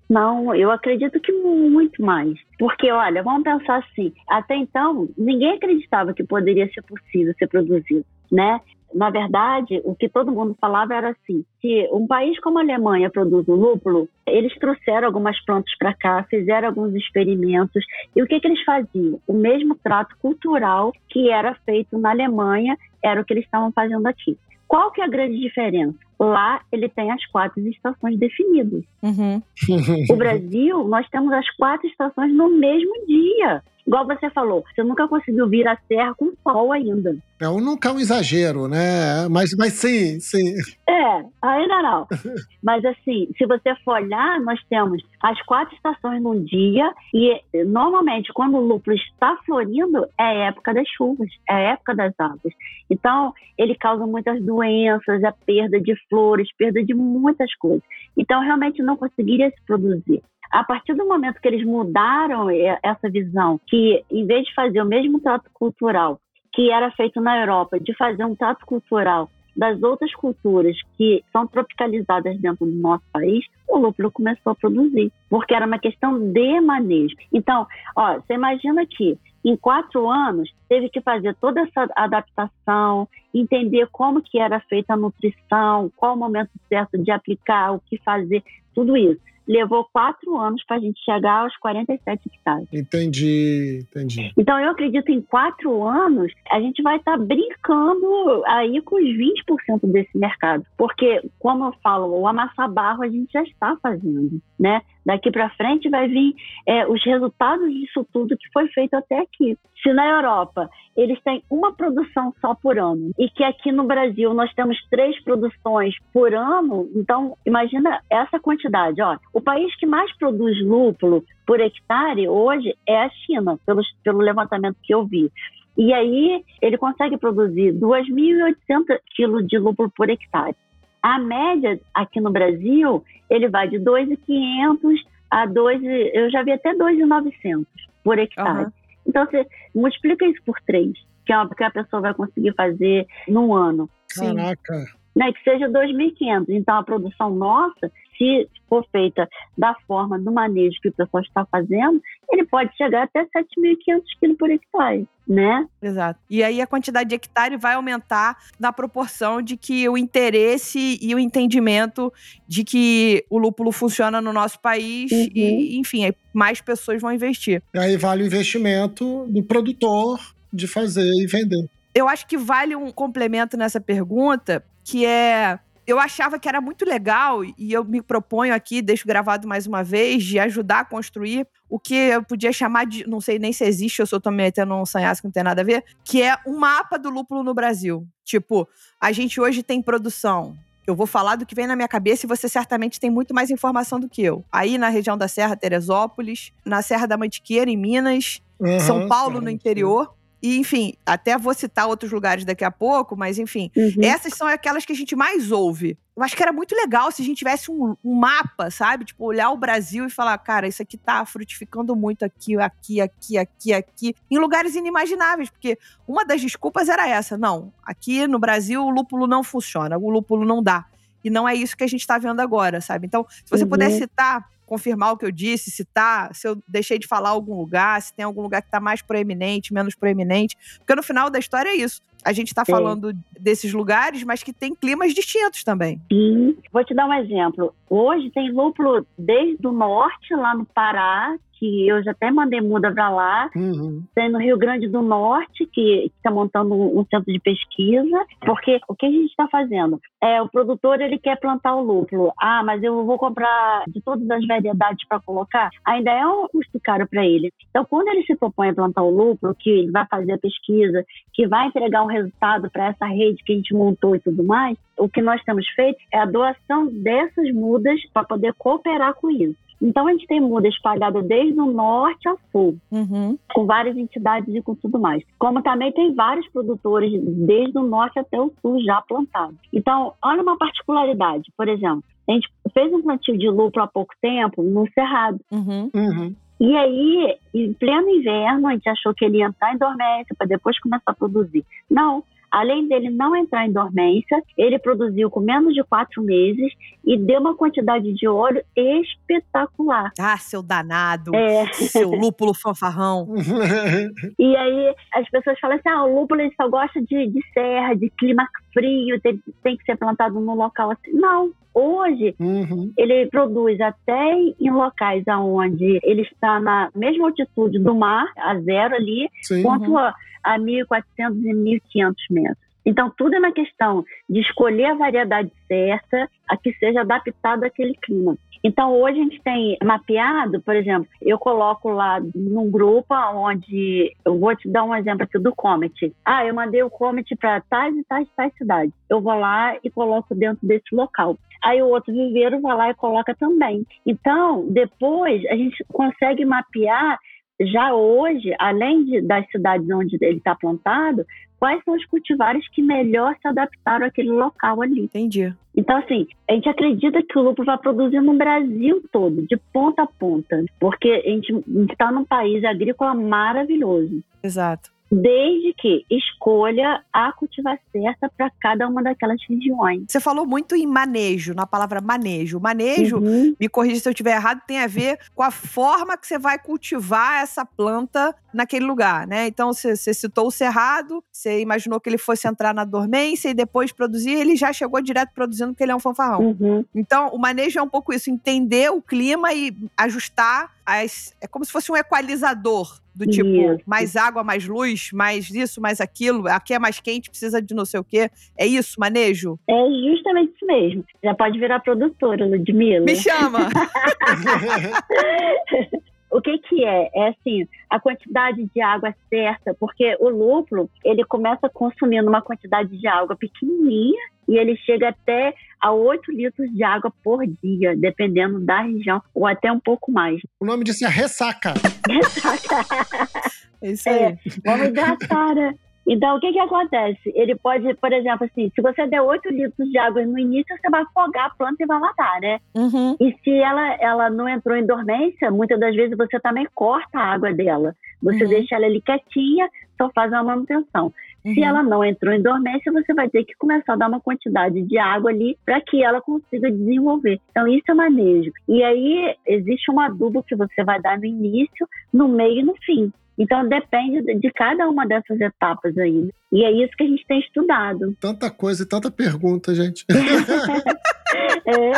Não, eu acredito que muito mais. Porque, olha, vamos pensar assim: até então, ninguém acreditava que poderia ser possível ser produzido, né? Na verdade, o que todo mundo falava era assim: se um país como a Alemanha produz o lúpulo, eles trouxeram algumas plantas para cá, fizeram alguns experimentos, e o que, que eles faziam? O mesmo trato cultural que era feito na Alemanha era o que eles estavam fazendo aqui. Qual que é a grande diferença? Lá ele tem as quatro estações definidas. Uhum. <laughs> o Brasil, nós temos as quatro estações no mesmo dia. Igual você falou, você nunca conseguiu vir a serra com sol ainda. É, ou nunca é um exagero, né? Mas, mas sim, sim. É, ainda não. <laughs> mas assim, se você for olhar, nós temos as quatro estações num dia e normalmente quando o lúpulo está florindo é a época das chuvas, é a época das águas. Então, ele causa muitas doenças, a perda de flores, perda de muitas coisas. Então, realmente não conseguiria se produzir. A partir do momento que eles mudaram essa visão, que em vez de fazer o mesmo trato cultural que era feito na Europa, de fazer um trato cultural das outras culturas que são tropicalizadas dentro do nosso país, o lúpulo começou a produzir, porque era uma questão de manejo. Então, ó, você imagina que Em quatro anos, teve que fazer toda essa adaptação, entender como que era feita a nutrição, qual o momento certo de aplicar, o que fazer, tudo isso levou quatro anos para a gente chegar aos 47 hectares. Entendi, entendi. Então, eu acredito em quatro anos, a gente vai estar tá brincando aí com os 20% desse mercado. Porque, como eu falo, o amassar barro a gente já está fazendo, né? Daqui para frente vai vir é, os resultados disso tudo que foi feito até aqui. Se na Europa eles têm uma produção só por ano e que aqui no Brasil nós temos três produções por ano, então imagina essa quantidade. Ó, o país que mais produz lúpulo por hectare hoje é a China, pelo, pelo levantamento que eu vi. E aí ele consegue produzir 2.800 quilos de lúpulo por hectare. A média aqui no Brasil, ele vai de 2.500 a 2, eu já vi até 2.900 por hectare. Uhum. Então você multiplica isso por três, que é o que a pessoa vai conseguir fazer num ano. Caraca. Né, que seja 2.500. Então a produção nossa se for feita da forma do manejo que o pessoal está fazendo, ele pode chegar até 7.500 quilos por hectare, né? Exato. E aí a quantidade de hectare vai aumentar na proporção de que o interesse e o entendimento de que o lúpulo funciona no nosso país uhum. e, enfim, mais pessoas vão investir. E aí vale o investimento do produtor de fazer e vender. Eu acho que vale um complemento nessa pergunta, que é eu achava que era muito legal e eu me proponho aqui, deixo gravado mais uma vez, de ajudar a construir o que eu podia chamar de, não sei nem se existe, eu só tô metendo um sanhaço que não tem nada a ver, que é um mapa do lúpulo no Brasil. Tipo, a gente hoje tem produção. Eu vou falar do que vem na minha cabeça e você certamente tem muito mais informação do que eu. Aí na região da Serra Teresópolis, na Serra da Mantiqueira, em Minas, uhum, São Paulo, no interior. E, enfim, até vou citar outros lugares daqui a pouco, mas enfim, uhum. essas são aquelas que a gente mais ouve. Eu acho que era muito legal se a gente tivesse um, um, mapa, sabe? Tipo, olhar o Brasil e falar, cara, isso aqui tá frutificando muito aqui, aqui, aqui, aqui, aqui, em lugares inimagináveis, porque uma das desculpas era essa. Não, aqui no Brasil o lúpulo não funciona, o lúpulo não dá. E não é isso que a gente está vendo agora, sabe? Então, se você uhum. puder citar confirmar o que eu disse, se tá, se eu deixei de falar algum lugar, se tem algum lugar que está mais proeminente, menos proeminente, porque no final da história é isso. A gente está falando desses lugares, mas que tem climas distintos também. Sim. Vou te dar um exemplo. Hoje tem lúpulo desde o norte, lá no Pará, que eu já até mandei muda para lá. Uhum. Tem no Rio Grande do Norte, que está montando um centro de pesquisa. Porque o que a gente está fazendo? É, o produtor ele quer plantar o lúpulo. Ah, mas eu vou comprar de todas as variedades para colocar. Ainda é um custo caro para ele. Então, quando ele se propõe a plantar o lúpulo, que ele vai fazer a pesquisa, que vai entregar um resultado para essa rede que a gente montou e tudo mais, o que nós temos feito é a doação dessas mudas para poder cooperar com isso. Então, a gente tem muda espalhada desde o norte ao sul, uhum. com várias entidades e com tudo mais. Como também tem vários produtores desde o norte até o sul já plantados. Então, olha uma particularidade. Por exemplo, a gente fez um plantio de lúpulo há pouco tempo no Cerrado. Uhum. Uhum. E aí, em pleno inverno, a gente achou que ele ia entrar em dormência para depois começar a produzir. Não, Além dele não entrar em dormência, ele produziu com menos de quatro meses e deu uma quantidade de óleo espetacular. Ah, seu danado! É. Seu lúpulo fanfarrão. <laughs> e aí as pessoas falam assim: ah, o lúpulo ele só gosta de, de serra, de clima frio, tem, tem que ser plantado num local assim. Não, Hoje, uhum. ele produz até em locais onde ele está na mesma altitude do mar, a zero ali, Sim, quanto uhum. a, a 1.400 e 1.500 metros. Então, tudo é uma questão de escolher a variedade certa, a que seja adaptada àquele clima. Então, hoje a gente tem mapeado, por exemplo, eu coloco lá num grupo onde, eu vou te dar um exemplo aqui do Comet. Ah, eu mandei o Comet para tais e tais, tais cidades. Eu vou lá e coloco dentro desse local. Aí o outro viveiro vai lá e coloca também. Então, depois a gente consegue mapear já hoje, além de, das cidades onde ele está plantado, quais são os cultivares que melhor se adaptaram àquele local ali. Entendi. Então, assim, a gente acredita que o lúpulo vai produzir no Brasil todo, de ponta a ponta, porque a gente está num país agrícola maravilhoso. Exato. Desde que escolha a cultivar certa para cada uma daquelas regiões. Você falou muito em manejo, na palavra manejo. Manejo, Uhum. me corrija se eu estiver errado, tem a ver com a forma que você vai cultivar essa planta naquele lugar, né? Então, você, você citou o cerrado, você imaginou que ele fosse entrar na dormência e depois produzir, ele já chegou direto produzindo porque ele é um fanfarrão. Uhum. Então, o manejo é um pouco isso, entender o clima e ajustar as. É como se fosse um equalizador. Do tipo, Isso. mais água, mais luz, mais isso, mais aquilo. Aqui é mais quente, precisa de não sei o quê. É isso, manejo? É justamente isso mesmo. Já pode virar produtora, Ludmilla. Me chama! <laughs> <laughs> O que que é? É assim, a quantidade de água certa, porque o lúpulo, ele começa consumindo uma quantidade de água pequenininha e ele chega até a 8 litros de água por dia, dependendo da região, ou até um pouco mais. O nome disso é ressaca. <laughs> É isso aí. É, vamos hidratar, né? Então, o que que acontece? Ele pode, por exemplo, assim, se você der 8 litros de água no início, você vai afogar a planta e vai matar, né? Uhum. E se ela, ela não entrou em dormência, muitas das vezes você também corta a água dela. Você Uhum. deixa ela ali quietinha, só faz uma manutenção. Se Uhum. ela não entrou em dormência, você vai ter que começar a dar uma quantidade de água ali para que ela consiga desenvolver. Então, isso é manejo. E aí, existe um adubo que você vai dar no início, no meio e no fim. Então, depende de- cada uma dessas etapas aí. E é isso que a gente tem estudado. Tanta coisa e tanta pergunta, gente. <laughs> <laughs> É.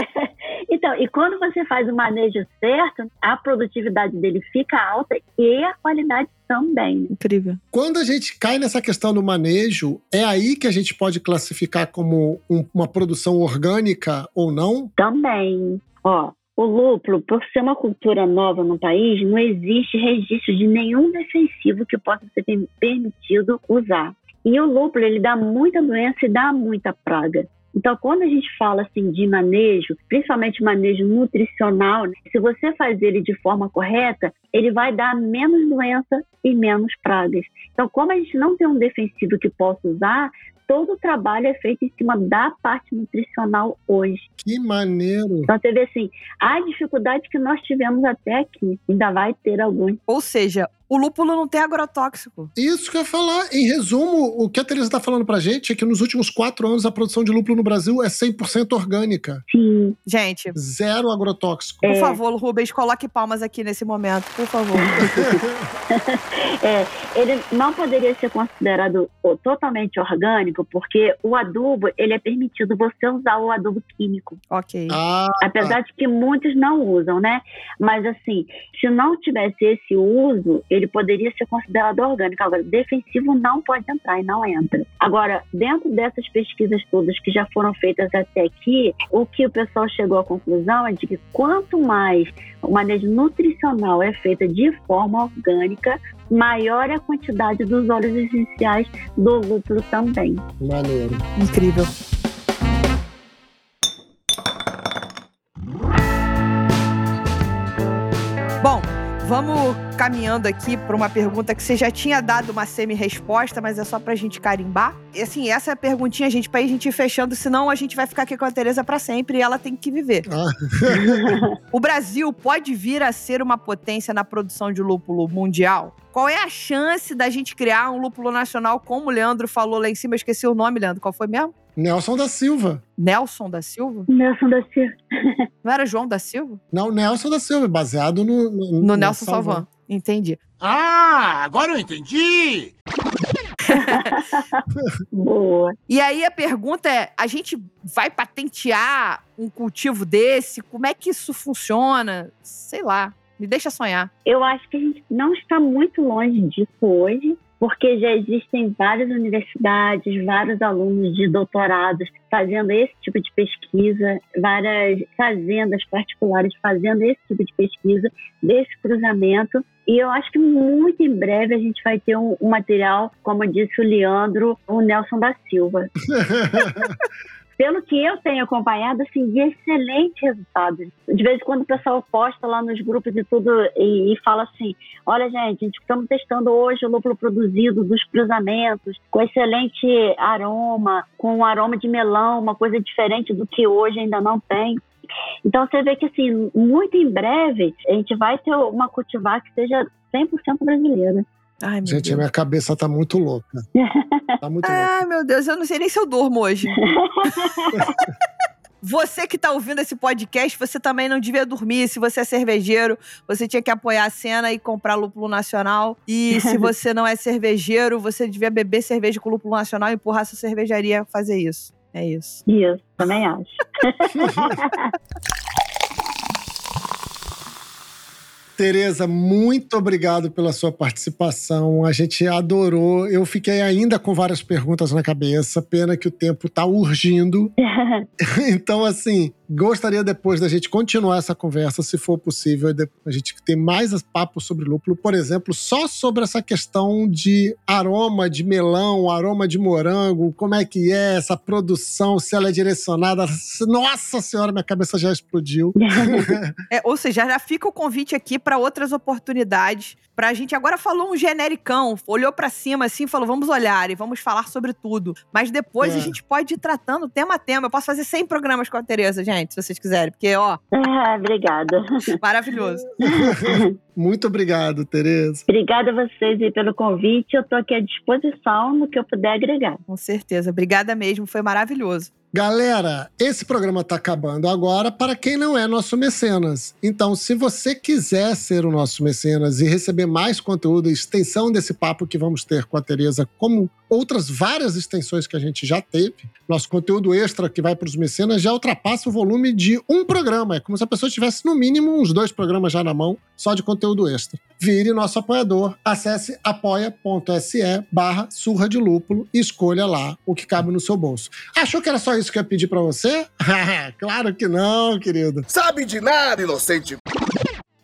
Então, e quando você faz o manejo certo, a produtividade dele fica alta e a qualidade também. Incrível. Quando a gente cai nessa questão do manejo, é aí que a gente pode classificar como um- uma produção orgânica ou não? Também, ó, o lúpulo, por ser uma cultura nova no país, não existe registro de nenhum defensivo que possa ser per- permitido usar. E o lúpulo, ele dá muita doença e dá muita praga. Então, quando a gente fala assim de manejo, principalmente manejo nutricional, né, se você faz ele de forma correta, ele vai dar menos doença e menos pragas. Então, como a gente não tem um defensivo que possa usar, todo o trabalho é feito em cima da parte nutricional hoje. Que maneiro. Então você vê assim, a dificuldade que nós tivemos até aqui, ainda vai ter alguns. Ou seja, o lúpulo não tem agrotóxico. Isso que eu ia falar. Em resumo, o que a Teresa está falando pra gente é que nos últimos quatro anos a produção de lúpulo no Brasil é 100% orgânica. Sim, Gente, Zero agrotóxico. por É. favor, Rubens, coloque palmas aqui nesse momento, por favor. <laughs> é, ele não poderia ser considerado totalmente orgânico, porque o adubo, ele é permitido você usar o adubo químico. ok. Ah, Apesar de que muitos não usam, né? Mas assim, se não tivesse esse uso, ele poderia ser considerado orgânico. Agora, defensivo não pode entrar e não entra. Agora, dentro dessas pesquisas todas que já foram feitas até aqui, o que o pessoal chegou à conclusão é de que quanto mais o manejo nutricional é feito de forma orgânica, maior é a quantidade dos óleos essenciais do lúpulo também. maneiro. Incrível. Bom, vamos caminhando aqui para uma pergunta que você já tinha dado uma semi-resposta, mas é só pra gente carimbar. E assim, essa é a perguntinha, gente, pra ir a gente ir fechando, senão a gente vai ficar aqui com a Tereza pra sempre e ela tem que viver. Ah, <laughs> O Brasil pode vir a ser uma potência na produção de lúpulo mundial? Qual é a chance da gente criar um lúpulo nacional, como o Leandro falou lá em cima? Eu esqueci o nome, Leandro. Qual foi mesmo? Nelson da Silva. Nelson da Silva? Nelson da Silva. <laughs> Não era João da Silva? Não, Nelson da Silva, baseado no. No, No Nelson Salvan. Entendi. Ah, agora eu entendi! <laughs> Boa. E aí a pergunta é: a gente vai patentear um cultivo desse? Como é que isso funciona? Sei lá. Me deixa sonhar. Eu acho que a gente não está muito longe disso hoje, porque já existem várias universidades, vários alunos de doutorados fazendo esse tipo de pesquisa, várias fazendas particulares fazendo esse tipo de pesquisa, desse cruzamento. E eu acho que muito em breve a gente vai ter um, um material, como disse o Leandro, o Nelson da Silva. <laughs> pelo que eu tenho acompanhado, assim, de excelentes resultados. De vez em quando o pessoal posta lá nos grupos e tudo e, e fala assim: olha, gente, a gente estamos testando hoje o lúpulo produzido dos cruzamentos, com excelente aroma, com um aroma de melão, uma coisa diferente do que hoje ainda não tem. Então você vê que assim, muito em breve a gente vai ter uma cultivar que seja 100% brasileira. Ai, meu Gente, a Deus. minha cabeça tá muito louca. <laughs> Tá muito louca. Ai, meu Deus, eu não sei nem se eu durmo hoje. <laughs> Você que tá ouvindo esse podcast, você também não devia dormir. Se você é cervejeiro, você tinha que apoiar a cena e comprar lúpulo nacional. E se <laughs> você não é cervejeiro, você devia beber cerveja com lúpulo nacional e empurrar sua cervejaria a fazer isso. É isso. Isso, também acho. Tereza, muito obrigado pela sua participação. A gente adorou. Eu fiquei ainda com várias perguntas na cabeça. Pena que o tempo tá urgindo. <laughs> Então, assim, gostaria depois da gente continuar essa conversa, se for possível, a gente ter mais papo sobre lúpulo, por exemplo, só sobre essa questão de aroma de melão, aroma de morango, como é que é essa produção, se ela é direcionada. Nossa senhora, minha cabeça já explodiu. <laughs> É, ou seja, já fica o convite aqui para outras oportunidades. Pra gente agora falou um genericão, olhou pra cima assim, e falou: "Vamos olhar e vamos falar sobre tudo". Mas depois É. a gente pode ir tratando tema a tema. Eu posso fazer 100 programas com a Tereza, gente, se vocês quiserem, porque ó, Ah, obrigada. maravilhoso. <laughs> Muito obrigado, Tereza. Obrigada a vocês aí pelo convite. Eu tô aqui à disposição no que eu puder agregar. Com certeza. Obrigada mesmo, foi maravilhoso. Galera, esse programa está acabando agora para quem não é nosso mecenas. Então, se você quiser ser o nosso mecenas e receber mais conteúdo, extensão desse papo que vamos ter com a Tereza, como outras várias extensões que a gente já teve, nosso conteúdo extra que vai para os mecenas já ultrapassa o volume de um programa. É como se a pessoa tivesse no mínimo uns dois programas já na mão, só de conteúdo extra. Vire nosso apoiador, acesse apoia.se barra surra de lúpulo e escolha lá o que cabe no seu bolso. Achou que era só isso que eu ia pedir pra você? <laughs> claro que não, querido. Sabe de nada, inocente.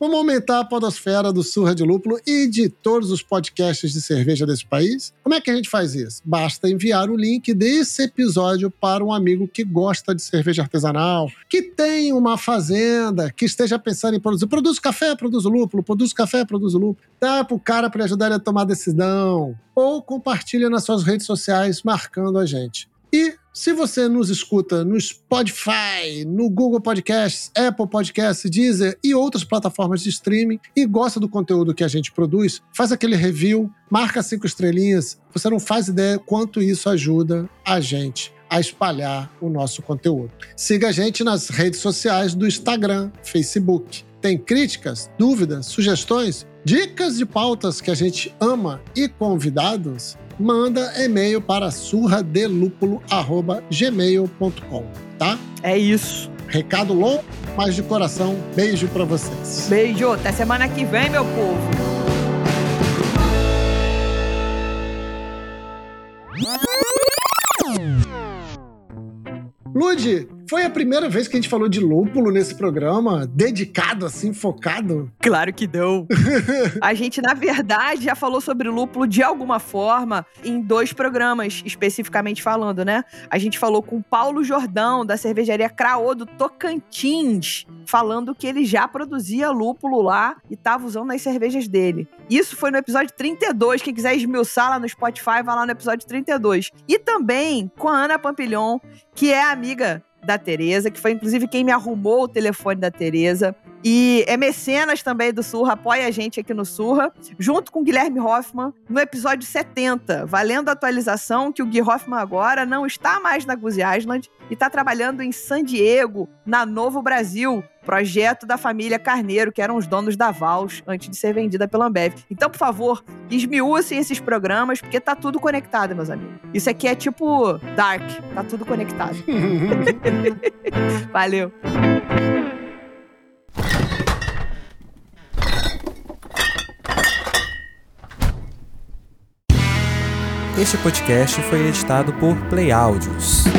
Vamos aumentar a podosfera do Surra de Lúpulo e de todos os podcasts de cerveja desse país? Como é que a gente faz isso? Basta enviar o link desse episódio para um amigo que gosta de cerveja artesanal, que tem uma fazenda, que esteja pensando em produzir. Produz café, produz lúpulo, produz café, produz lúpulo. Dá pro cara para ajudar ele a tomar decisão. Ou compartilha nas suas redes sociais marcando a gente. E se você nos escuta no Spotify, no Google Podcasts, Apple Podcasts, Deezer e outras plataformas de streaming e gosta do conteúdo que a gente produz, faz aquele review, marca cinco estrelinhas. Você não faz ideia quanto isso ajuda a gente a espalhar o nosso conteúdo. Siga a gente nas redes sociais do Instagram, Facebook. Tem críticas, dúvidas, sugestões, dicas de pautas que a gente ama e convidados? Manda e-mail para surradelúpulo@gmail.com, tá? É isso. Recado longo, mas de coração. Beijo para vocês. Beijo, até semana que vem, meu povo. Lude, foi a primeira vez que a gente falou de lúpulo nesse programa, dedicado assim, focado. Claro que não. <laughs> A gente, na verdade, já falou sobre lúpulo de alguma forma em dois programas, especificamente falando, né? A gente falou com o Paulo Jordão, da cervejaria Craô do Tocantins, falando que ele já produzia lúpulo lá e estava usando nas cervejas dele. Isso foi no episódio 32. Quem quiser esmiuçar lá no Spotify, vai lá no episódio 32. E também com a Ana Pampilhon, que é amiga da Tereza, que foi inclusive quem me arrumou o telefone da Tereza. E é mecenas também do Surra, apoia a gente aqui no Surra, junto com Guilherme Hoffman, no episódio 70, valendo a atualização que o Gui Hoffman agora não está mais na Goose Island e está trabalhando em San Diego, na Novo Brasil, projeto da família Carneiro, que eram os donos da Vals antes de ser vendida pela Ambev. Então, por favor, esmiúcem esses programas, porque tá tudo conectado, meus amigos. Isso aqui é tipo Dark, tá tudo conectado. <laughs> Valeu. Este podcast foi editado por Play Áudios.